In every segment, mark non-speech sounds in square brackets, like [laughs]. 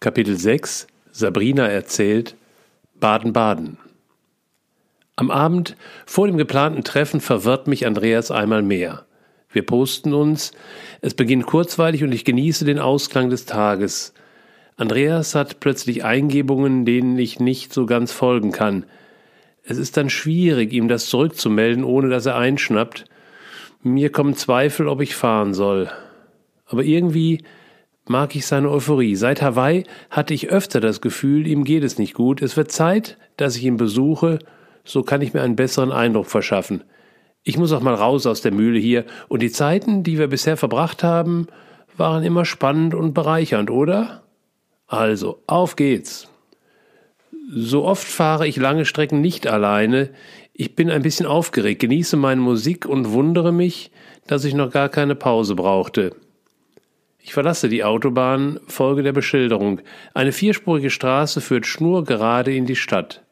Kapitel 6 Sabrina erzählt Baden-Baden Am Abend vor dem geplanten Treffen verwirrt mich Andreas einmal mehr. Wir posten uns, es beginnt kurzweilig und ich genieße den Ausklang des Tages. Andreas hat plötzlich Eingebungen, denen ich nicht so ganz folgen kann. Es ist dann schwierig, ihm das zurückzumelden, ohne dass er einschnappt. Mir kommen Zweifel, ob ich fahren soll. Aber irgendwie mag ich seine Euphorie. Seit Hawaii hatte ich öfter das Gefühl, ihm geht es nicht gut. Es wird Zeit, dass ich ihn besuche, so kann ich mir einen besseren Eindruck verschaffen. Ich muss auch mal raus aus der Mühle hier, und die Zeiten, die wir bisher verbracht haben, waren immer spannend und bereichernd, oder? Also, auf geht's. So oft fahre ich lange Strecken nicht alleine. Ich bin ein bisschen aufgeregt, genieße meine Musik und wundere mich, dass ich noch gar keine Pause brauchte. Ich verlasse die Autobahn, folge der Beschilderung. Eine vierspurige Straße führt schnurgerade in die Stadt.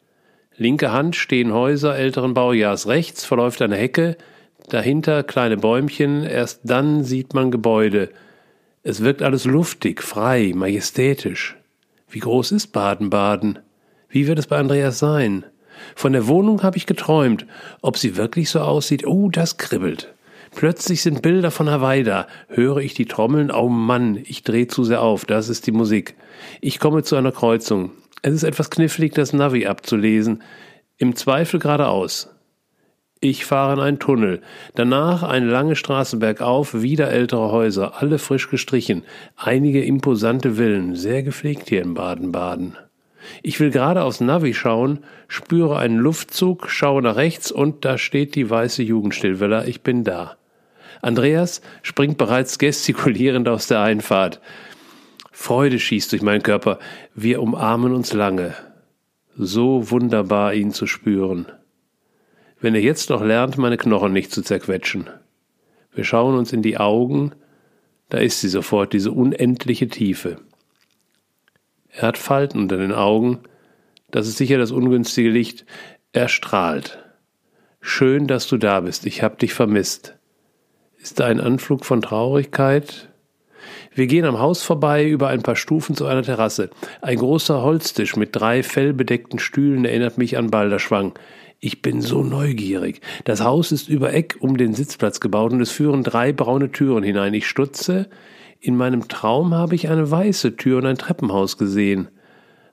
Linke Hand stehen Häuser älteren Baujahrs, rechts verläuft eine Hecke, dahinter kleine Bäumchen, erst dann sieht man Gebäude. Es wirkt alles luftig, frei, majestätisch. Wie groß ist Baden-Baden? Wie wird es bei Andreas sein? Von der Wohnung habe ich geträumt. Ob sie wirklich so aussieht, oh, das kribbelt. Plötzlich sind Bilder von Hawaii da. Höre ich die Trommeln? Oh Mann, ich drehe zu sehr auf. Das ist die Musik. Ich komme zu einer Kreuzung. Es ist etwas knifflig, das Navi abzulesen. Im Zweifel geradeaus. Ich fahre in einen Tunnel. Danach eine lange Straße bergauf, wieder ältere Häuser, alle frisch gestrichen. Einige imposante Villen, sehr gepflegt hier in Baden-Baden. Ich will gerade aufs Navi schauen, spüre einen Luftzug, schaue nach rechts und da steht die weiße Jugendstillvilla. Ich bin da. Andreas springt bereits gestikulierend aus der Einfahrt. Freude schießt durch meinen Körper. Wir umarmen uns lange. So wunderbar, ihn zu spüren. Wenn er jetzt noch lernt, meine Knochen nicht zu zerquetschen. Wir schauen uns in die Augen, da ist sie sofort, diese unendliche Tiefe. Er hat Falten unter den Augen, das ist sicher das ungünstige Licht. Er strahlt. Schön, dass du da bist, ich hab dich vermisst. Ist da ein Anflug von Traurigkeit? Wir gehen am Haus vorbei über ein paar Stufen zu einer Terrasse. Ein großer Holztisch mit drei fellbedeckten Stühlen erinnert mich an Balderschwang. Ich bin so neugierig. Das Haus ist über Eck um den Sitzplatz gebaut und es führen drei braune Türen hinein. Ich stutze. In meinem Traum habe ich eine weiße Tür und ein Treppenhaus gesehen.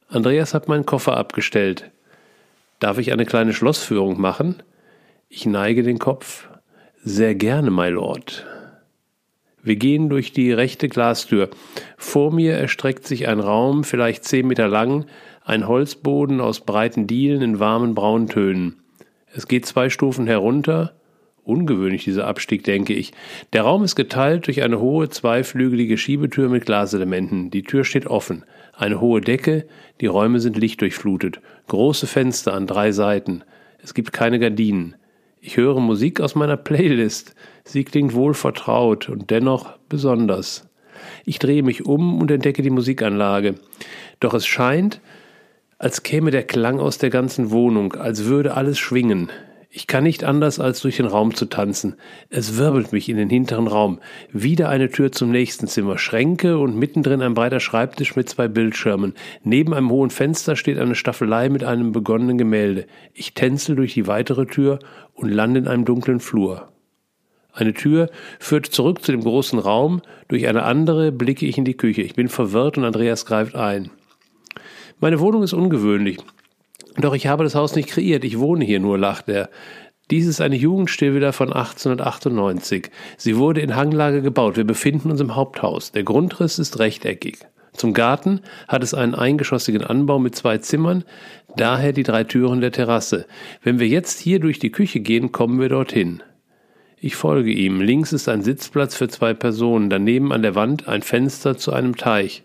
Andreas hat meinen Koffer abgestellt. Darf ich eine kleine Schlossführung machen? Ich neige den Kopf. Sehr gerne, my Lord. Wir gehen durch die rechte Glastür. Vor mir erstreckt sich ein Raum, vielleicht zehn Meter lang, ein Holzboden aus breiten Dielen in warmen Brauntönen. Es geht zwei Stufen herunter. Ungewöhnlich dieser Abstieg, denke ich. Der Raum ist geteilt durch eine hohe zweiflügelige Schiebetür mit Glaselementen. Die Tür steht offen. Eine hohe Decke, die Räume sind lichtdurchflutet. Große Fenster an drei Seiten. Es gibt keine Gardinen. Ich höre Musik aus meiner Playlist. Sie klingt wohl vertraut und dennoch besonders. Ich drehe mich um und entdecke die Musikanlage. Doch es scheint, als käme der Klang aus der ganzen Wohnung, als würde alles schwingen. Ich kann nicht anders, als durch den Raum zu tanzen. Es wirbelt mich in den hinteren Raum. Wieder eine Tür zum nächsten Zimmer, Schränke und mittendrin ein breiter Schreibtisch mit zwei Bildschirmen. Neben einem hohen Fenster steht eine Staffelei mit einem begonnenen Gemälde. Ich tänzel durch die weitere Tür und lande in einem dunklen Flur. Eine Tür führt zurück zu dem großen Raum, durch eine andere blicke ich in die Küche. Ich bin verwirrt und Andreas greift ein. Meine Wohnung ist ungewöhnlich. Doch ich habe das Haus nicht kreiert, ich wohne hier nur, lacht er. Dies ist eine Jugendstillvilla von 1898. Sie wurde in Hanglage gebaut. Wir befinden uns im Haupthaus. Der Grundriss ist rechteckig. Zum Garten hat es einen eingeschossigen Anbau mit zwei Zimmern, daher die drei Türen der Terrasse. Wenn wir jetzt hier durch die Küche gehen, kommen wir dorthin. Ich folge ihm. Links ist ein Sitzplatz für zwei Personen, daneben an der Wand ein Fenster zu einem Teich.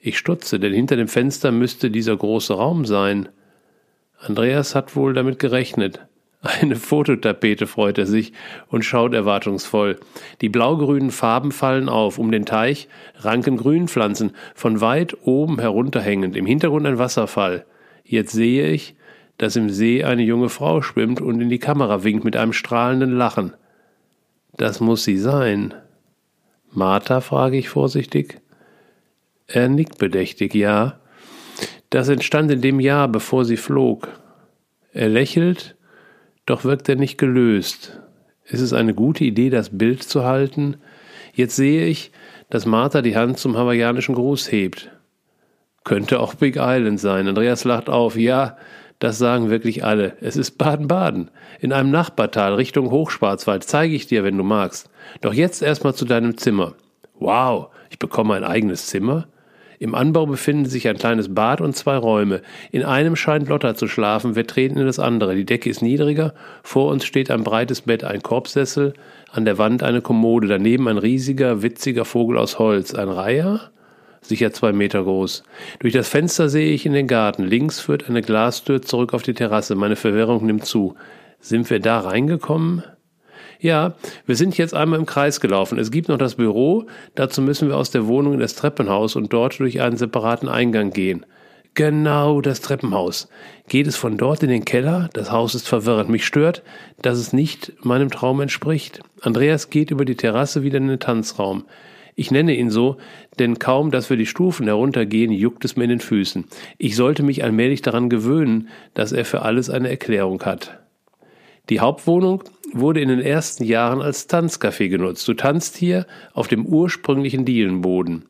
Ich stutze, denn hinter dem Fenster müsste dieser große Raum sein. Andreas hat wohl damit gerechnet. Eine Fototapete freut er sich und schaut erwartungsvoll. Die blaugrünen Farben fallen auf, um den Teich ranken Grünpflanzen, von weit oben herunterhängend, im Hintergrund ein Wasserfall. Jetzt sehe ich, dass im See eine junge Frau schwimmt und in die Kamera winkt mit einem strahlenden Lachen. Das muss sie sein. Martha, frage ich vorsichtig. Er nickt bedächtig, ja. Das entstand in dem Jahr, bevor sie flog. Er lächelt, doch wirkt er nicht gelöst. Ist es eine gute Idee, das Bild zu halten? Jetzt sehe ich, dass Martha die Hand zum hawaiianischen Gruß hebt. Könnte auch Big Island sein. Andreas lacht auf. Ja, das sagen wirklich alle. Es ist Baden-Baden. In einem Nachbartal Richtung Hochschwarzwald zeige ich dir, wenn du magst. Doch jetzt erstmal zu deinem Zimmer. Wow, ich bekomme ein eigenes Zimmer? Im Anbau befinden sich ein kleines Bad und zwei Räume. In einem scheint Lotta zu schlafen, wir treten in das andere. Die Decke ist niedriger, vor uns steht ein breites Bett, ein Korbsessel, an der Wand eine Kommode, daneben ein riesiger, witziger Vogel aus Holz. Ein Reiher? Sicher zwei Meter groß. Durch das Fenster sehe ich in den Garten. Links führt eine Glastür zurück auf die Terrasse. Meine Verwirrung nimmt zu. Sind wir da reingekommen? Ja, wir sind jetzt einmal im Kreis gelaufen. Es gibt noch das Büro, dazu müssen wir aus der Wohnung in das Treppenhaus und dort durch einen separaten Eingang gehen. Genau das Treppenhaus. Geht es von dort in den Keller? Das Haus ist verwirrend. Mich stört, dass es nicht meinem Traum entspricht. Andreas geht über die Terrasse wieder in den Tanzraum. Ich nenne ihn so, denn kaum, dass wir die Stufen heruntergehen, juckt es mir in den Füßen. Ich sollte mich allmählich daran gewöhnen, dass er für alles eine Erklärung hat. Die Hauptwohnung wurde in den ersten Jahren als Tanzcafé genutzt. Du tanzt hier auf dem ursprünglichen Dielenboden.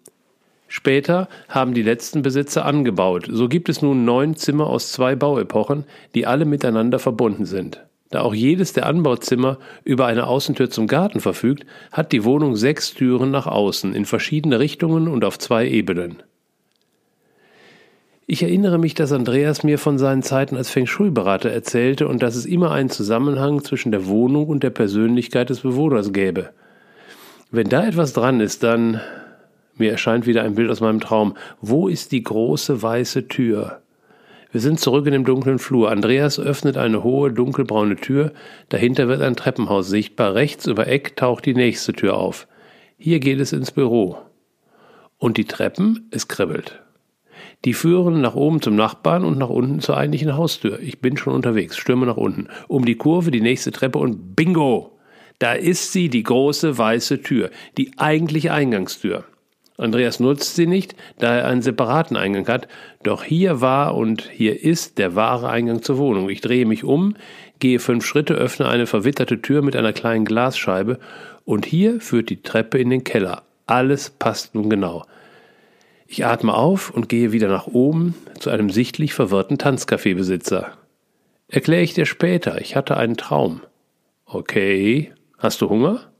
Später haben die letzten Besitzer angebaut. So gibt es nun neun Zimmer aus zwei Bauepochen, die alle miteinander verbunden sind. Da auch jedes der Anbauzimmer über eine Außentür zum Garten verfügt, hat die Wohnung sechs Türen nach außen in verschiedene Richtungen und auf zwei Ebenen. Ich erinnere mich, dass Andreas mir von seinen Zeiten als Feng Shui-Berater erzählte und dass es immer einen Zusammenhang zwischen der Wohnung und der Persönlichkeit des Bewohners gäbe. Wenn da etwas dran ist, dann mir erscheint wieder ein Bild aus meinem Traum. Wo ist die große weiße Tür? Wir sind zurück in dem dunklen Flur. Andreas öffnet eine hohe, dunkelbraune Tür. Dahinter wird ein Treppenhaus sichtbar. Rechts über Eck taucht die nächste Tür auf. Hier geht es ins Büro. Und die Treppen? Es kribbelt. Die führen nach oben zum Nachbarn und nach unten zur eigentlichen Haustür. Ich bin schon unterwegs, stürme nach unten. Um die Kurve, die nächste Treppe und bingo! Da ist sie, die große weiße Tür, die eigentliche Eingangstür. Andreas nutzt sie nicht, da er einen separaten Eingang hat, doch hier war und hier ist der wahre Eingang zur Wohnung. Ich drehe mich um, gehe fünf Schritte, öffne eine verwitterte Tür mit einer kleinen Glasscheibe, und hier führt die Treppe in den Keller. Alles passt nun genau. Ich atme auf und gehe wieder nach oben zu einem sichtlich verwirrten Tanzcafébesitzer. Erkläre ich dir später, ich hatte einen Traum. Okay, hast du Hunger?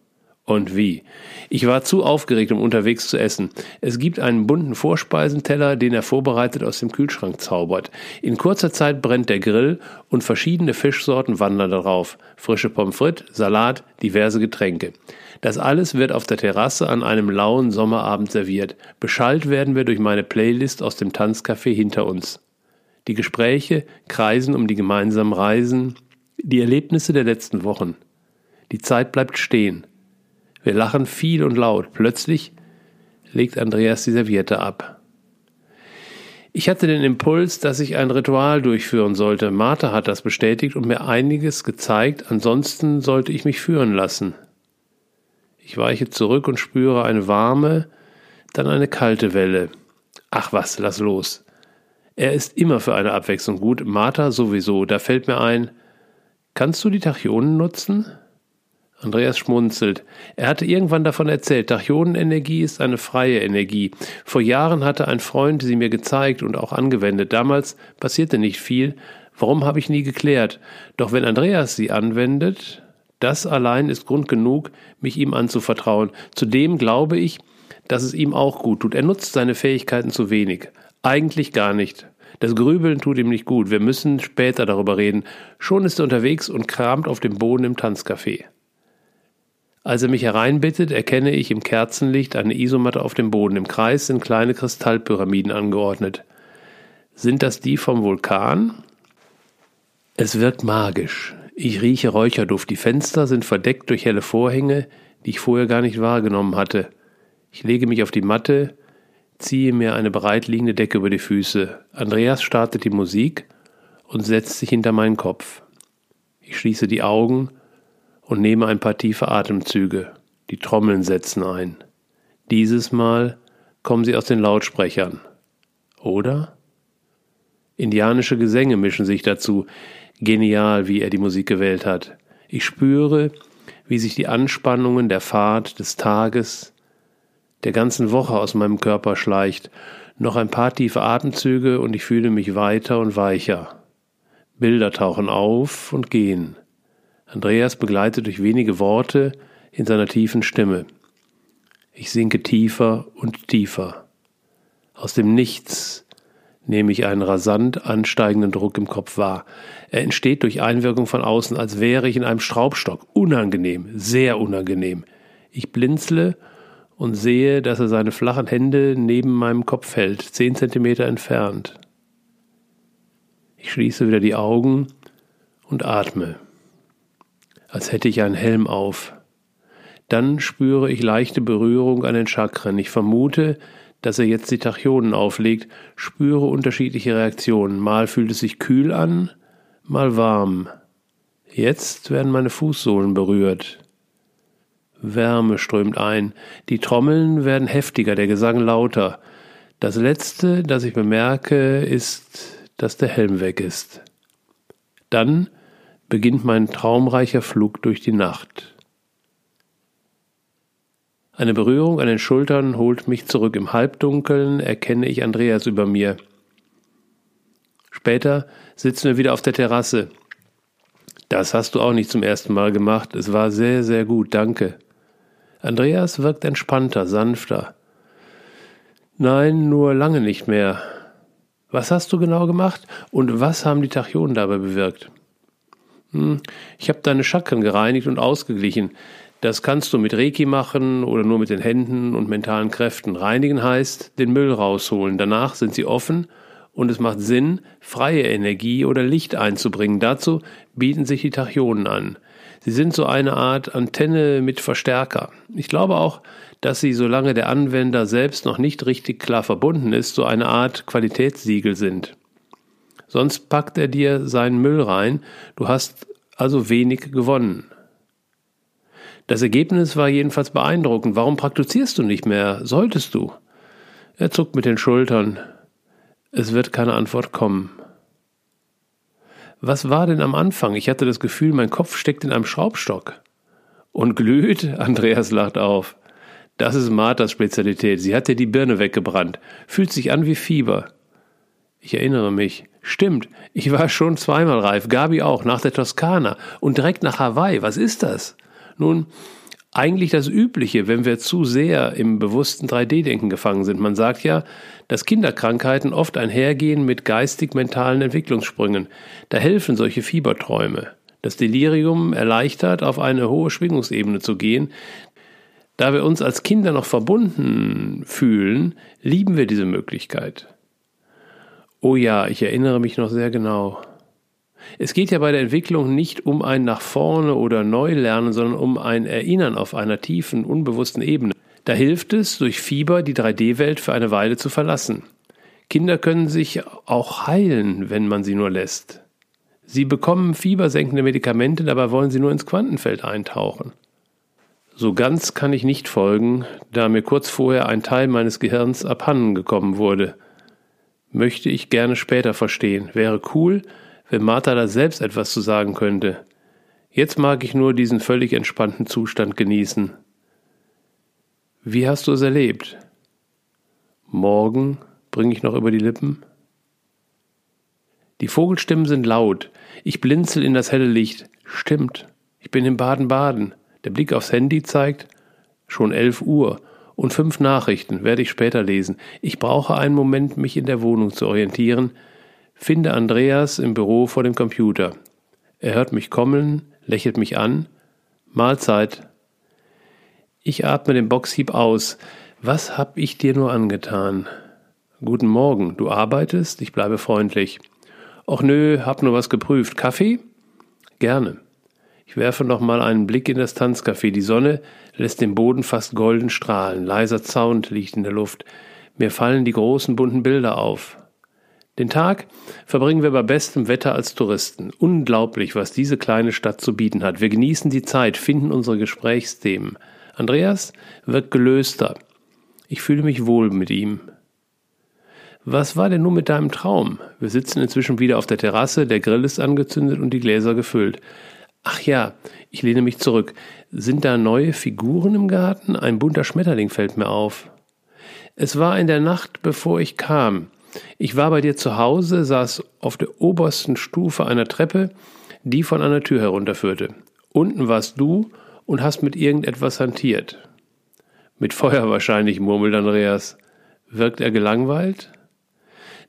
Und wie? Ich war zu aufgeregt, um unterwegs zu essen. Es gibt einen bunten Vorspeisenteller, den er vorbereitet aus dem Kühlschrank zaubert. In kurzer Zeit brennt der Grill und verschiedene Fischsorten wandern darauf. Frische Pommes frites, Salat, diverse Getränke. Das alles wird auf der Terrasse an einem lauen Sommerabend serviert. Beschallt werden wir durch meine Playlist aus dem Tanzcafé hinter uns. Die Gespräche kreisen um die gemeinsamen Reisen, die Erlebnisse der letzten Wochen. Die Zeit bleibt stehen. Wir lachen viel und laut. Plötzlich legt Andreas die Serviette ab. Ich hatte den Impuls, dass ich ein Ritual durchführen sollte. Martha hat das bestätigt und mir einiges gezeigt, ansonsten sollte ich mich führen lassen. Ich weiche zurück und spüre eine warme, dann eine kalte Welle. Ach was, lass los. Er ist immer für eine Abwechslung gut, Martha sowieso. Da fällt mir ein, kannst du die Tachyonen nutzen? Andreas schmunzelt. Er hatte irgendwann davon erzählt, Tachyonenenergie ist eine freie Energie. Vor Jahren hatte ein Freund sie mir gezeigt und auch angewendet. Damals passierte nicht viel. Warum habe ich nie geklärt? Doch wenn Andreas sie anwendet, das allein ist Grund genug, mich ihm anzuvertrauen. Zudem glaube ich, dass es ihm auch gut tut. Er nutzt seine Fähigkeiten zu wenig. Eigentlich gar nicht. Das Grübeln tut ihm nicht gut. Wir müssen später darüber reden. Schon ist er unterwegs und kramt auf dem Boden im Tanzcafé. Als er mich hereinbittet, erkenne ich im Kerzenlicht eine Isomatte auf dem Boden. Im Kreis sind kleine Kristallpyramiden angeordnet. Sind das die vom Vulkan? Es wirkt magisch. Ich rieche Räucherduft. Die Fenster sind verdeckt durch helle Vorhänge, die ich vorher gar nicht wahrgenommen hatte. Ich lege mich auf die Matte, ziehe mir eine bereitliegende Decke über die Füße. Andreas startet die Musik und setzt sich hinter meinen Kopf. Ich schließe die Augen und nehme ein paar tiefe Atemzüge. Die Trommeln setzen ein. Dieses Mal kommen sie aus den Lautsprechern. Oder? Indianische Gesänge mischen sich dazu. Genial, wie er die Musik gewählt hat. Ich spüre, wie sich die Anspannungen der Fahrt, des Tages, der ganzen Woche aus meinem Körper schleicht. Noch ein paar tiefe Atemzüge und ich fühle mich weiter und weicher. Bilder tauchen auf und gehen. Andreas begleitet durch wenige Worte in seiner tiefen Stimme. Ich sinke tiefer und tiefer. Aus dem Nichts nehme ich einen rasant ansteigenden Druck im Kopf wahr. Er entsteht durch Einwirkung von außen, als wäre ich in einem Schraubstock. Unangenehm, sehr unangenehm. Ich blinzle und sehe, dass er seine flachen Hände neben meinem Kopf hält, zehn Zentimeter entfernt. Ich schließe wieder die Augen und atme, als hätte ich einen Helm auf. Dann spüre ich leichte Berührung an den Chakren. Ich vermute, dass er jetzt die Tachyonen auflegt, spüre unterschiedliche Reaktionen. Mal fühlt es sich kühl an, mal warm. Jetzt werden meine Fußsohlen berührt. Wärme strömt ein, die Trommeln werden heftiger, der Gesang lauter. Das Letzte, das ich bemerke, ist, dass der Helm weg ist. Dann beginnt mein traumreicher Flug durch die Nacht. Eine Berührung an den Schultern holt mich zurück. Im Halbdunkeln erkenne ich Andreas über mir. Später sitzen wir wieder auf der Terrasse. Das hast du auch nicht zum ersten Mal gemacht. Es war sehr, sehr gut, danke. Andreas wirkt entspannter, sanfter. Nein, nur lange nicht mehr. Was hast du genau gemacht und was haben die Tachyonen dabei bewirkt? Hm, ich habe deine Chakren gereinigt und ausgeglichen. Das kannst du mit Reiki machen oder nur mit den Händen und mentalen Kräften. Reinigen heißt den Müll rausholen. Danach sind sie offen und es macht Sinn, freie Energie oder Licht einzubringen. Dazu bieten sich die Tachyonen an. Sie sind so eine Art Antenne mit Verstärker. Ich glaube auch, dass sie, solange der Anwender selbst noch nicht richtig klar verbunden ist, so eine Art Qualitätssiegel sind. Sonst packt er dir seinen Müll rein, du hast also wenig gewonnen. Das Ergebnis war jedenfalls beeindruckend. Warum praktizierst du nicht mehr? Solltest du? Er zuckt mit den Schultern. Es wird keine Antwort kommen. Was war denn am Anfang? Ich hatte das Gefühl, mein Kopf steckt in einem Schraubstock. Und glüht? [laughs] Andreas lacht auf. Das ist Marthas Spezialität. Sie hat dir die Birne weggebrannt. Fühlt sich an wie Fieber. Ich erinnere mich. Stimmt, ich war schon zweimal reif, Gabi auch, nach der Toskana und direkt nach Hawaii. Was ist das? Nun, eigentlich das Übliche, wenn wir zu sehr im bewussten 3D-Denken gefangen sind. Man sagt ja, dass Kinderkrankheiten oft einhergehen mit geistig-mentalen Entwicklungssprüngen. Da helfen solche Fieberträume. Das Delirium erleichtert, auf eine hohe Schwingungsebene zu gehen. Da wir uns als Kinder noch verbunden fühlen, lieben wir diese Möglichkeit. Oh ja, ich erinnere mich noch sehr genau. Es geht ja bei der Entwicklung nicht um ein nach vorne oder Neulernen, sondern um ein Erinnern auf einer tiefen, unbewussten Ebene. Da hilft es, durch Fieber die 3D-Welt für eine Weile zu verlassen. Kinder können sich auch heilen, wenn man sie nur lässt. Sie bekommen fiebersenkende Medikamente, dabei wollen sie nur ins Quantenfeld eintauchen. So ganz kann ich nicht folgen, da mir kurz vorher ein Teil meines Gehirns abhanden gekommen wurde. Möchte ich gerne später verstehen. Wäre cool, wenn Martha da selbst etwas zu sagen könnte. Jetzt mag ich nur diesen völlig entspannten Zustand genießen. Wie hast du es erlebt? Morgen bringe ich noch über die Lippen. Die Vogelstimmen sind laut. Ich blinzel in das helle Licht. Stimmt. Ich bin in Baden-Baden. Der Blick aufs Handy zeigt schon elf Uhr und fünf Nachrichten werde ich später lesen. Ich brauche einen Moment, mich in der Wohnung zu orientieren, Finde Andreas im Büro vor dem Computer. Er hört mich kommen, lächelt mich an. Mahlzeit. Ich atme den Boxhieb aus. Was hab ich dir nur angetan? Guten Morgen, du arbeitest? Ich bleibe freundlich. Och nö, hab nur was geprüft. Kaffee? Gerne. Ich werfe noch mal einen Blick in das Tanzcafé. Die Sonne lässt den Boden fast golden strahlen. Leiser Sound liegt in der Luft. Mir fallen die großen bunten Bilder auf. Den Tag verbringen wir bei bestem Wetter als Touristen. Unglaublich, was diese kleine Stadt zu bieten hat. Wir genießen die Zeit, finden unsere Gesprächsthemen. Andreas wird gelöster. Ich fühle mich wohl mit ihm. Was war denn nun mit deinem Traum? Wir sitzen inzwischen wieder auf der Terrasse, der Grill ist angezündet und die Gläser gefüllt. Ach ja, ich lehne mich zurück. Sind da neue Figuren im Garten? Ein bunter Schmetterling fällt mir auf. Es war in der Nacht, bevor ich kam. Ich war bei dir zu Hause, saß auf der obersten Stufe einer Treppe, die von einer Tür herunterführte. Unten warst du und hast mit irgendetwas hantiert. Mit Feuer wahrscheinlich, murmelt Andreas. Wirkt er gelangweilt?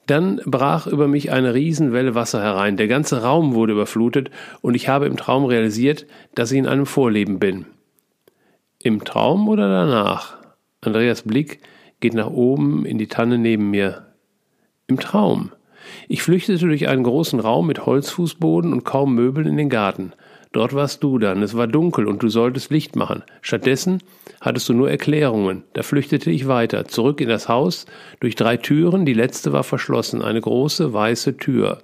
Dann brach über mich eine Riesenwelle Wasser herein, der ganze Raum wurde überflutet, und ich habe im Traum realisiert, dass ich in einem Vorleben bin. Im Traum oder danach? Andreas Blick geht nach oben in die Tanne neben mir. Im Traum. Ich flüchtete durch einen großen Raum mit Holzfußboden und kaum Möbeln in den Garten. Dort warst du dann, es war dunkel und du solltest Licht machen. Stattdessen hattest du nur Erklärungen. Da flüchtete ich weiter, zurück in das Haus, durch drei Türen, die letzte war verschlossen, eine große weiße Tür.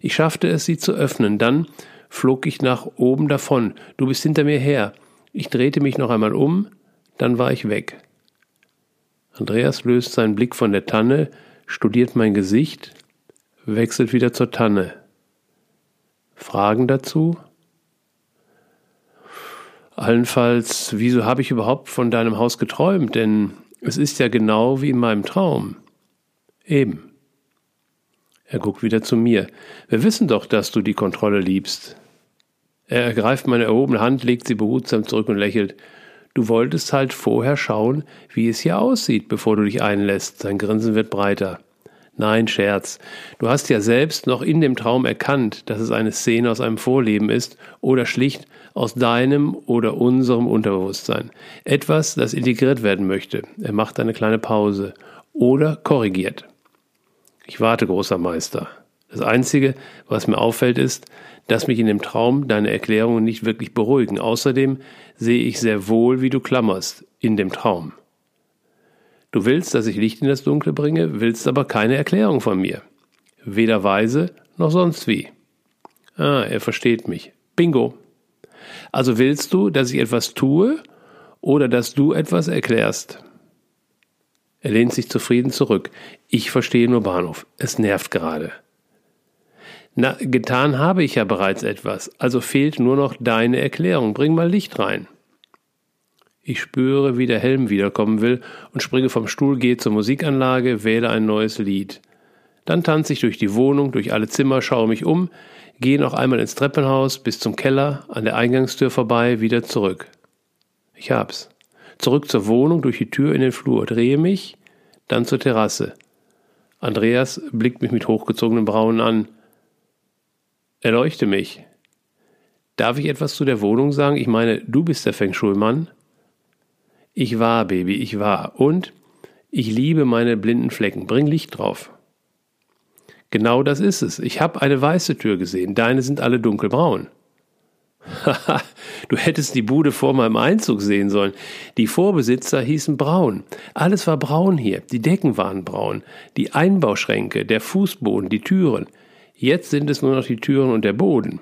Ich schaffte es, sie zu öffnen, dann flog ich nach oben davon. Du bist hinter mir her. Ich drehte mich noch einmal um, dann war ich weg. Andreas löst seinen Blick von der Tanne, studiert mein Gesicht, wechselt wieder zur Tanne. Fragen dazu? Allenfalls, wieso habe ich überhaupt von deinem Haus geträumt? Denn es ist ja genau wie in meinem Traum. Eben. Er guckt wieder zu mir. Wir wissen doch, dass du die Kontrolle liebst. Er ergreift meine erhobene Hand, legt sie behutsam zurück und lächelt. Du wolltest halt vorher schauen, wie es hier aussieht, bevor du dich einlässt. Sein Grinsen wird breiter. Nein, Scherz. Du hast ja selbst noch in dem Traum erkannt, dass es eine Szene aus einem Vorleben ist oder schlicht aus deinem oder unserem Unterbewusstsein. Etwas, das integriert werden möchte. Er macht eine kleine Pause. Oder korrigiert. Ich warte, großer Meister. Das Einzige, was mir auffällt, ist, dass mich in dem Traum deine Erklärungen nicht wirklich beruhigen. Außerdem sehe ich sehr wohl, wie du klammerst in dem Traum. Du willst, dass ich Licht in das Dunkle bringe, willst aber keine Erklärung von mir. Weder weise noch sonst wie. Ah, er versteht mich. Bingo. Also willst du, dass ich etwas tue oder dass du etwas erklärst? Er lehnt sich zufrieden zurück. Ich verstehe nur Bahnhof. Es nervt gerade. Na, getan habe ich ja bereits etwas, also fehlt nur noch deine Erklärung. Bring mal Licht rein. Ich spüre, wie der Helm wiederkommen will und springe vom Stuhl, gehe zur Musikanlage, wähle ein neues Lied. Dann tanze ich durch die Wohnung, durch alle Zimmer, schaue mich um, gehe noch einmal ins Treppenhaus, bis zum Keller, an der Eingangstür vorbei, wieder zurück. Ich hab's. Zurück zur Wohnung, durch die Tür in den Flur, drehe mich, dann zur Terrasse. Andreas blickt mich mit hochgezogenen Brauen an. Erleuchte mich. Darf ich etwas zu der Wohnung sagen? Ich meine, du bist der Feng Shui-Mann. Ich war, Baby, ich war. Und ich liebe meine blinden Flecken. Bring Licht drauf. Genau das ist es. Ich habe eine weiße Tür gesehen. Deine sind alle dunkelbraun. Haha, [laughs] du hättest die Bude vor meinem Einzug sehen sollen. Die Vorbesitzer hießen Braun. Alles war braun hier. Die Decken waren braun. Die Einbauschränke, der Fußboden, die Türen. Jetzt sind es nur noch die Türen und der Boden.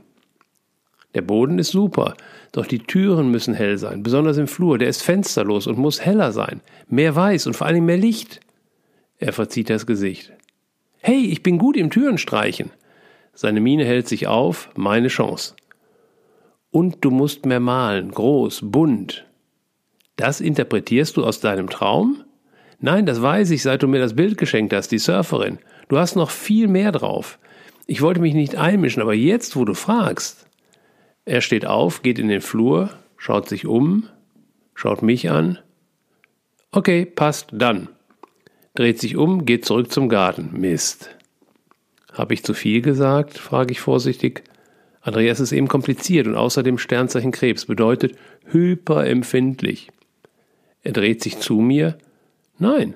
Der Boden ist super, doch die Türen müssen hell sein, besonders im Flur. Der ist fensterlos und muss heller sein. Mehr weiß und vor allem mehr Licht. Er verzieht das Gesicht. Hey, ich bin gut im Türenstreichen. Seine Miene hält sich auf, meine Chance. Und du musst mehr malen, groß, bunt. Das interpretierst du aus deinem Traum? Nein, das weiß ich, seit du mir das Bild geschenkt hast, die Surferin. Du hast noch viel mehr drauf. Ich wollte mich nicht einmischen, aber jetzt, wo du fragst. Er steht auf, geht in den Flur, schaut sich um, schaut mich an. Okay, passt, dann dreht sich um, geht zurück zum Garten. Mist. Habe ich zu viel gesagt? frage ich vorsichtig. Andreas ist eben kompliziert und außerdem Sternzeichen Krebs bedeutet hyperempfindlich. Er dreht sich zu mir. Nein,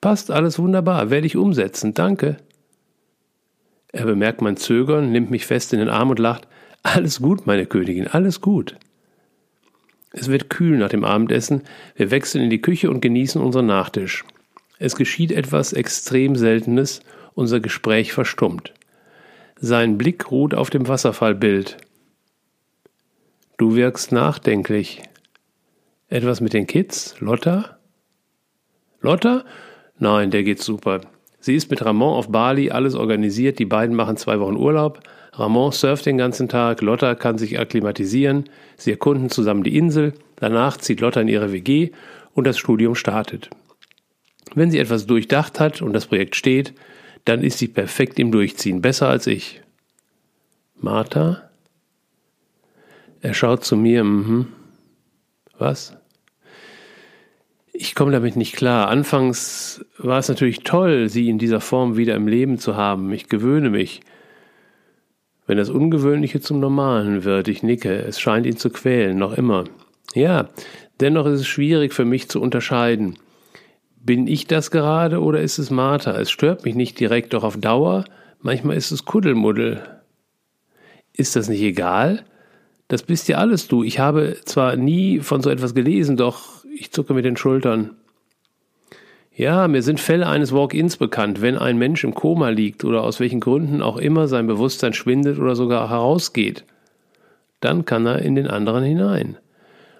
passt alles wunderbar, werde ich umsetzen, danke. Er bemerkt mein Zögern, nimmt mich fest in den Arm und lacht. Alles gut, meine Königin, alles gut. Es wird kühl nach dem Abendessen, wir wechseln in die Küche und genießen unseren Nachtisch. Es geschieht etwas extrem Seltenes, unser Gespräch verstummt. Sein Blick ruht auf dem Wasserfallbild. Du wirkst nachdenklich. Etwas mit den Kids, Lotta? Lotta? Nein, der geht super. Sie ist mit Ramon auf Bali, alles organisiert, die beiden machen zwei Wochen Urlaub. Ramon surft den ganzen Tag, Lotta kann sich akklimatisieren, sie erkunden zusammen die Insel, danach zieht Lotta in ihre WG und das Studium startet. Wenn sie etwas durchdacht hat und das Projekt steht, dann ist sie perfekt im Durchziehen, besser als ich. Martha? Er schaut zu mir, mhm. Was? Ich komme damit nicht klar. Anfangs war es natürlich toll, sie in dieser Form wieder im Leben zu haben. Ich gewöhne mich. Wenn das Ungewöhnliche zum Normalen wird, ich nicke, es scheint ihn zu quälen, noch immer. Ja, dennoch ist es schwierig für mich zu unterscheiden. Bin ich das gerade oder ist es Martha? Es stört mich nicht direkt, doch auf Dauer, manchmal ist es Kuddelmuddel. Ist das nicht egal? Das bist ja alles du. Ich habe zwar nie von so etwas gelesen, doch ich zucke mit den Schultern. Ja, mir sind Fälle eines Walk-ins bekannt, wenn ein Mensch im Koma liegt oder aus welchen Gründen auch immer sein Bewusstsein schwindet oder sogar herausgeht. Dann kann er in den anderen hinein.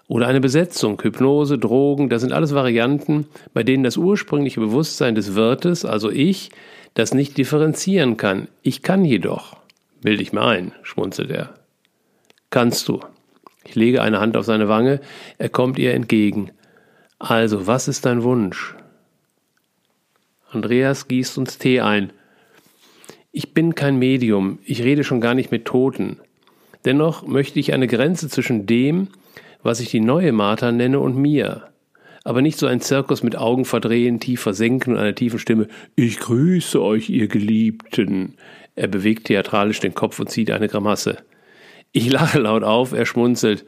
Oder eine Besetzung, Hypnose, Drogen, das sind alles Varianten, bei denen das ursprüngliche Bewusstsein des Wirtes, also ich, das nicht differenzieren kann. Ich kann jedoch. Bild ich mir ein, schmunzelt er. Kannst du. Ich lege eine Hand auf seine Wange, er kommt ihr entgegen. Also, was ist dein Wunsch? Andreas gießt uns Tee ein. Ich bin kein Medium, ich rede schon gar nicht mit Toten. Dennoch möchte ich eine Grenze zwischen dem, was ich die neue Martha nenne, und mir. Aber nicht so ein Zirkus mit Augen verdrehen, tief versenken und einer tiefen Stimme. Ich grüße euch, ihr Geliebten. Er bewegt theatralisch den Kopf und zieht eine Grimasse. Ich lache laut auf, er schmunzelt.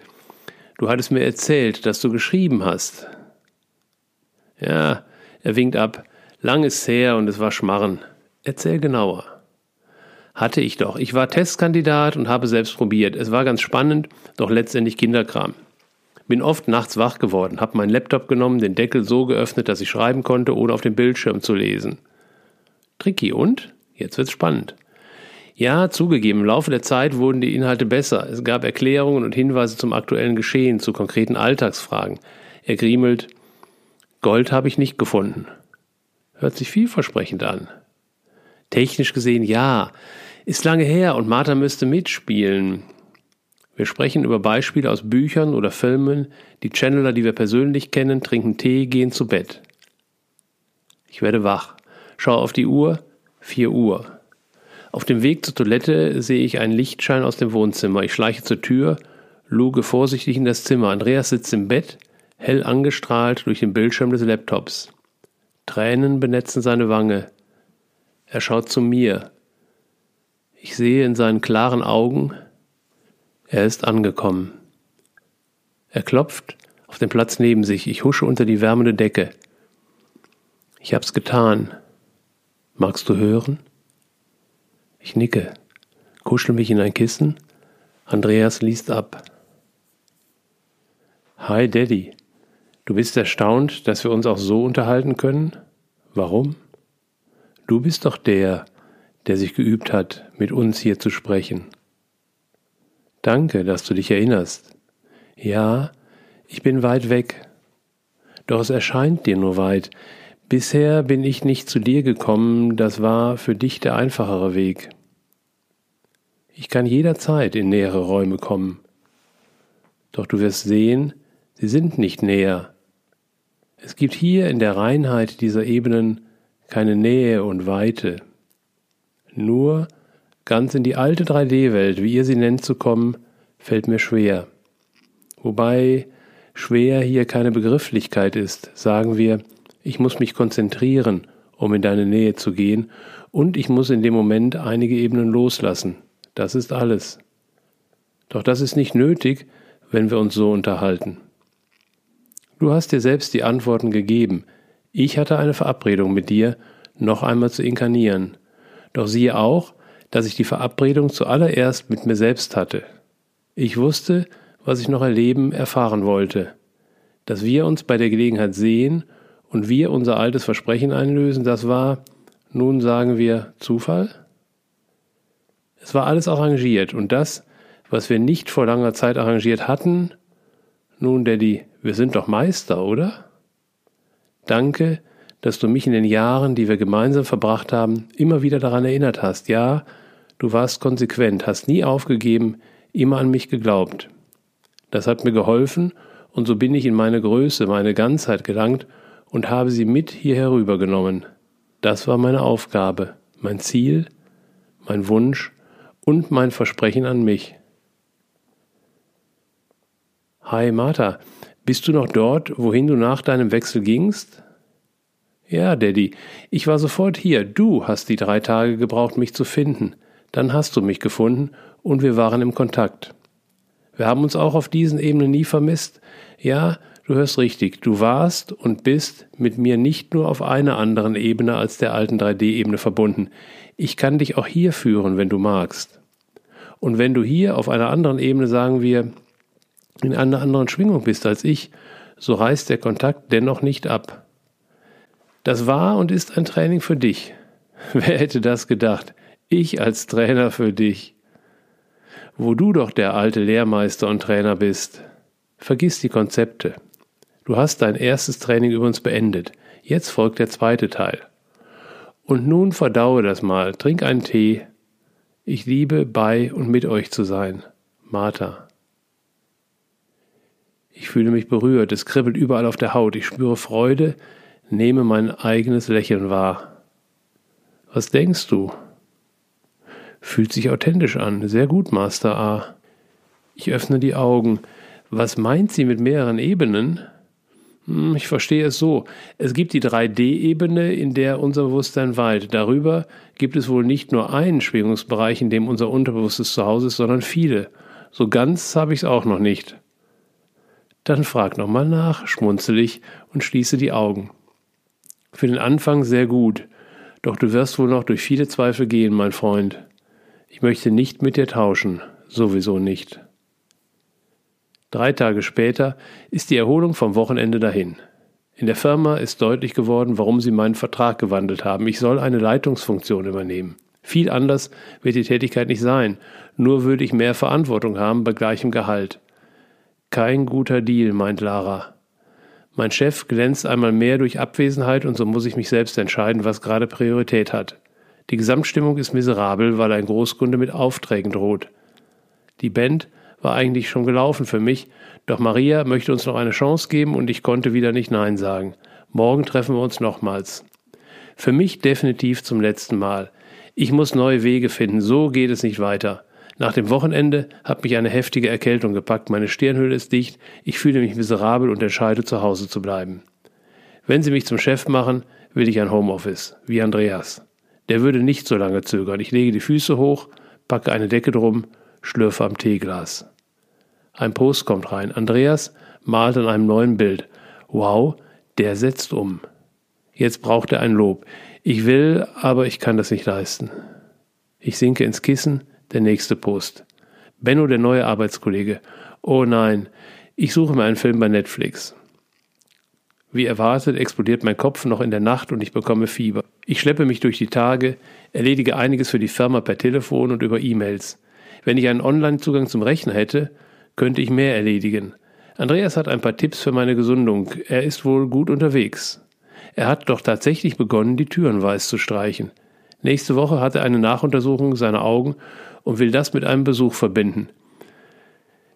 Du hattest mir erzählt, dass du geschrieben hast. Ja, er winkt ab. Lang ist her und es war Schmarren. Erzähl genauer. Hatte ich doch. Ich war Testkandidat und habe selbst probiert. Es war ganz spannend, doch letztendlich Kinderkram. Bin oft nachts wach geworden, habe meinen Laptop genommen, den Deckel so geöffnet, dass ich schreiben konnte, ohne auf dem Bildschirm zu lesen. Tricky und? Jetzt wird's spannend. Ja, zugegeben, im Laufe der Zeit wurden die Inhalte besser. Es gab Erklärungen und Hinweise zum aktuellen Geschehen, zu konkreten Alltagsfragen. Er griemelt, Gold habe ich nicht gefunden. Hört sich vielversprechend an. Technisch gesehen ja. Ist lange her und Martha müsste mitspielen. Wir sprechen über Beispiele aus Büchern oder Filmen. Die Channeler, die wir persönlich kennen, trinken Tee, gehen zu Bett. Ich werde wach. Schaue auf die Uhr. Vier Uhr. Auf dem Weg zur Toilette sehe ich einen Lichtschein aus dem Wohnzimmer. Ich schleiche zur Tür, luge vorsichtig in das Zimmer. Andreas sitzt im Bett, hell angestrahlt durch den Bildschirm des Laptops. Tränen benetzen seine Wange. Er schaut zu mir. Ich sehe in seinen klaren Augen, er ist angekommen. Er klopft auf den Platz neben sich. Ich husche unter die wärmende Decke. Ich hab's getan. Magst du hören? Ich nicke, kuschel mich in ein Kissen. Andreas liest ab. Hi Daddy. Du bist erstaunt, dass wir uns auch so unterhalten können? Warum? Du bist doch der, der sich geübt hat, mit uns hier zu sprechen. Danke, dass du dich erinnerst. Ja, ich bin weit weg. Doch es erscheint dir nur weit. Bisher bin ich nicht zu dir gekommen, das war für dich der einfachere Weg. Ich kann jederzeit in nähere Räume kommen. Doch du wirst sehen, sie sind nicht näher. Es gibt hier in der Reinheit dieser Ebenen keine Nähe und Weite. Nur Ganz in die alte 3D-Welt, wie ihr sie nennt, zu kommen, fällt mir schwer. Wobei schwer hier keine Begrifflichkeit ist, sagen wir, ich muss mich konzentrieren, um in deine Nähe zu gehen, und ich muss in dem Moment einige Ebenen loslassen. Das ist alles. Doch das ist nicht nötig, wenn wir uns so unterhalten. Du hast dir selbst die Antworten gegeben. Ich hatte eine Verabredung mit dir, noch einmal zu inkarnieren. Doch siehe auch, dass ich die Verabredung zuallererst mit mir selbst hatte. Ich wusste, was ich noch erleben, erfahren wollte. Dass wir uns bei der Gelegenheit sehen und wir unser altes Versprechen einlösen, das war, nun sagen wir, Zufall? Es war alles arrangiert und das, was wir nicht vor langer Zeit arrangiert hatten, nun, Daddy, wir sind doch Meister, oder? Danke, dass du mich in den Jahren, die wir gemeinsam verbracht haben, immer wieder daran erinnert hast. Ja, du warst konsequent, hast nie aufgegeben, immer an mich geglaubt. Das hat mir geholfen, und so bin ich in meine Größe, meine Ganzheit gelangt und habe sie mit hier herübergenommen. Das war meine Aufgabe, mein Ziel, mein Wunsch und mein Versprechen an mich. Hi Martha, bist du noch dort, wohin du nach deinem Wechsel gingst? Ja, Daddy, ich war sofort hier. Du hast die drei Tage gebraucht, mich zu finden. Dann hast du mich gefunden und wir waren im Kontakt. Wir haben uns auch auf diesen Ebenen nie vermisst. Ja, du hörst richtig, du warst und bist mit mir nicht nur auf einer anderen Ebene als der alten 3D-Ebene verbunden. Ich kann dich auch hier führen, wenn du magst. Und wenn du hier auf einer anderen Ebene, sagen wir, in einer anderen Schwingung bist als ich, so reißt der Kontakt dennoch nicht ab. Das war und ist ein Training für dich. [laughs] Wer hätte das gedacht? Ich als Trainer für dich. Wo du doch der alte Lehrmeister und Trainer bist. Vergiss die Konzepte. Du hast dein erstes Training übrigens beendet. Jetzt folgt der zweite Teil. Und nun verdaue das mal, trink einen Tee. Ich liebe bei und mit euch zu sein. Martha. Ich fühle mich berührt, es kribbelt überall auf der Haut, ich spüre Freude, nehme mein eigenes Lächeln wahr. Was denkst du? Fühlt sich authentisch an. Sehr gut, Master A. Ich öffne die Augen. Was meint sie mit mehreren Ebenen? Hm, ich verstehe es so. Es gibt die 3D-Ebene, in der unser Bewusstsein weilt. Darüber gibt es wohl nicht nur einen Schwingungsbereich, in dem unser Unterbewusstes zu Hause ist, sondern viele. So ganz habe ich es auch noch nicht. Dann frag nochmal nach, schmunzel ich und schließe die Augen. Für den Anfang sehr gut, doch du wirst wohl noch durch viele Zweifel gehen, mein Freund. Ich möchte nicht mit dir tauschen, sowieso nicht. Drei Tage später ist die Erholung vom Wochenende dahin. In der Firma ist deutlich geworden, warum sie meinen Vertrag gewandelt haben. Ich soll eine Leitungsfunktion übernehmen. Viel anders wird die Tätigkeit nicht sein, nur würde ich mehr Verantwortung haben bei gleichem Gehalt. Kein guter Deal, meint Lara. Mein Chef glänzt einmal mehr durch Abwesenheit und so muss ich mich selbst entscheiden, was gerade Priorität hat. Die Gesamtstimmung ist miserabel, weil ein Großkunde mit Aufträgen droht. Die Band war eigentlich schon gelaufen für mich, doch Maria möchte uns noch eine Chance geben und ich konnte wieder nicht Nein sagen. Morgen treffen wir uns nochmals. Für mich definitiv zum letzten Mal. Ich muss neue Wege finden, so geht es nicht weiter. Nach dem Wochenende hat mich eine heftige Erkältung gepackt, meine Stirnhöhle ist dicht, ich fühle mich miserabel und entscheide zu Hause zu bleiben. Wenn Sie mich zum Chef machen, will ich ein Homeoffice, wie Andreas. Der würde nicht so lange zögern. Ich lege die Füße hoch, packe eine Decke drum, schlürfe am Teeglas. Ein Post kommt rein. Andreas malt an einem neuen Bild. Wow, der setzt um. Jetzt braucht er ein Lob. Ich will, aber ich kann das nicht leisten. Ich sinke ins Kissen, der nächste Post. Benno, der neue Arbeitskollege. Oh nein, ich suche mir einen Film bei Netflix. Wie erwartet explodiert mein Kopf noch in der Nacht und ich bekomme Fieber. Ich schleppe mich durch die Tage, erledige einiges für die Firma per Telefon und über E-Mails. Wenn ich einen Online-Zugang zum Rechner hätte, könnte ich mehr erledigen. Andreas hat ein paar Tipps für meine Gesundung. Er ist wohl gut unterwegs. Er hat doch tatsächlich begonnen, die Türen weiß zu streichen. Nächste Woche hat er eine Nachuntersuchung seiner Augen und will das mit einem Besuch verbinden.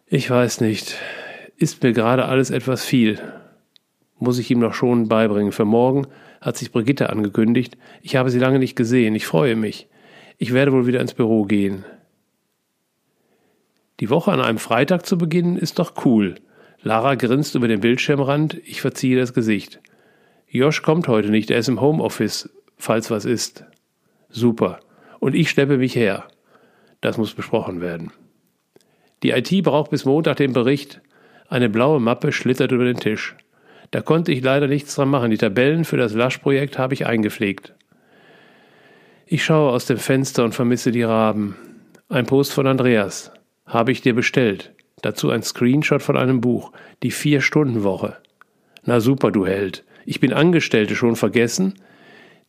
Ich weiß nicht, ist mir gerade alles etwas viel. Muss ich ihm noch schon beibringen. Für morgen hat sich Brigitte angekündigt. Ich habe sie lange nicht gesehen. Ich freue mich. Ich werde wohl wieder ins Büro gehen. Die Woche an einem Freitag zu beginnen, ist doch cool. Lara grinst über den Bildschirmrand, ich verziehe das Gesicht. Josh kommt heute nicht, er ist im Homeoffice, falls was ist. Super. Und ich schleppe mich her. Das muss besprochen werden. Die IT braucht bis Montag den Bericht. Eine blaue Mappe schlittert über den Tisch. Da konnte ich leider nichts dran machen. Die Tabellen für das Lasch-Projekt habe ich eingepflegt. Ich schaue aus dem Fenster und vermisse die Raben. Ein Post von Andreas. Habe ich dir bestellt. Dazu ein Screenshot von einem Buch. Die Vier-Stunden-Woche. Na super, du Held. Ich bin Angestellte schon vergessen?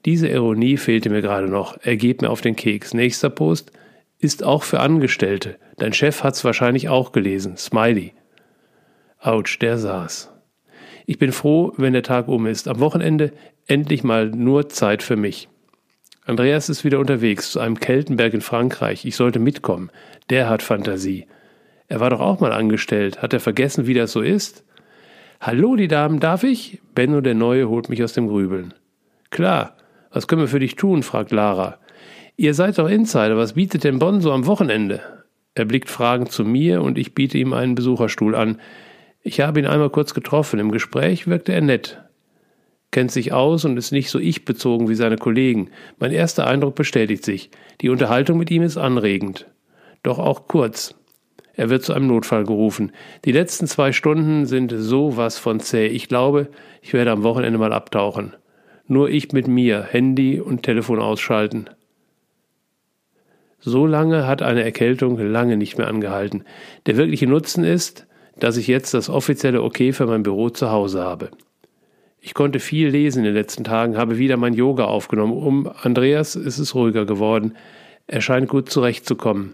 Diese Ironie fehlte mir gerade noch. Er geht mir auf den Keks. Nächster Post ist auch für Angestellte. Dein Chef hat's wahrscheinlich auch gelesen. Smiley. Autsch, der saß. Ich bin froh, wenn der Tag um ist. Am Wochenende Endlich mal nur Zeit für mich. Andreas ist wieder unterwegs zu einem Keltenberg in Frankreich. Ich sollte mitkommen. Der hat Fantasie. Er war doch auch mal angestellt. Hat er vergessen, wie das so ist? Hallo, die Damen, darf ich? Benno der Neue holt mich aus dem Grübeln. Klar. Was können wir für dich tun? fragt Lara. Ihr seid doch Insider. Was bietet denn Bonn so am Wochenende? Er blickt fragend zu mir und ich biete ihm einen Besucherstuhl an. Ich habe ihn einmal kurz getroffen. Im Gespräch wirkte er nett. Kennt sich aus und ist nicht so ich-bezogen wie seine Kollegen. Mein erster Eindruck bestätigt sich. Die Unterhaltung mit ihm ist anregend. Doch auch kurz. Er wird zu einem Notfall gerufen. Die letzten zwei Stunden sind so was von zäh. Ich glaube, ich werde am Wochenende mal abtauchen. Nur ich mit mir, Handy und Telefon ausschalten. So lange hat eine Erkältung lange nicht mehr angehalten. Der wirkliche Nutzen ist, dass ich jetzt das offizielle Okay für mein Büro zu Hause habe. Ich konnte viel lesen in den letzten Tagen, habe wieder mein Yoga aufgenommen. Um Andreas ist es ruhiger geworden. Er scheint gut zurechtzukommen.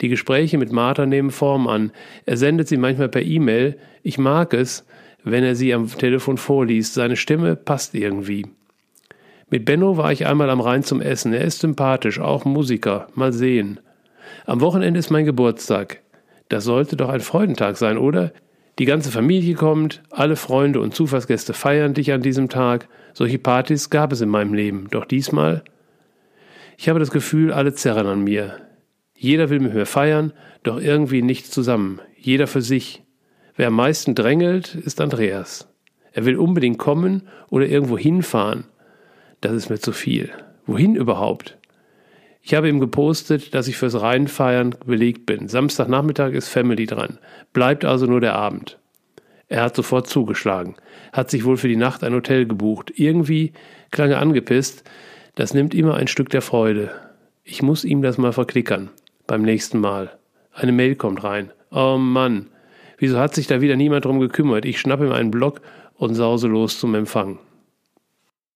Die Gespräche mit Martha nehmen Form an. Er sendet sie manchmal per E-Mail. Ich mag es, wenn er sie am Telefon vorliest. Seine Stimme passt irgendwie. Mit Benno war ich einmal am Rhein zum Essen. Er ist sympathisch, auch Musiker. Mal sehen. Am Wochenende ist mein Geburtstag. Das sollte doch ein Freudentag sein, oder? Die ganze Familie kommt, alle Freunde und Zufallsgäste feiern dich an diesem Tag. Solche Partys gab es in meinem Leben. Doch diesmal? Ich habe das Gefühl, alle zerren an mir. Jeder will mit mir feiern, doch irgendwie nicht zusammen. Jeder für sich. Wer am meisten drängelt, ist Andreas. Er will unbedingt kommen oder irgendwo hinfahren. Das ist mir zu viel. Wohin überhaupt? Ich habe ihm gepostet, dass ich fürs Rheinfeiern belegt bin. Samstagnachmittag ist Family dran. Bleibt also nur der Abend. Er hat sofort zugeschlagen, hat sich wohl für die Nacht ein Hotel gebucht. Irgendwie klang er angepisst. Das nimmt immer ein Stück der Freude. Ich muss ihm das mal verklickern beim nächsten Mal. Eine Mail kommt rein. Oh Mann, wieso hat sich da wieder niemand drum gekümmert? Ich schnappe ihm einen Block und sause los zum Empfang.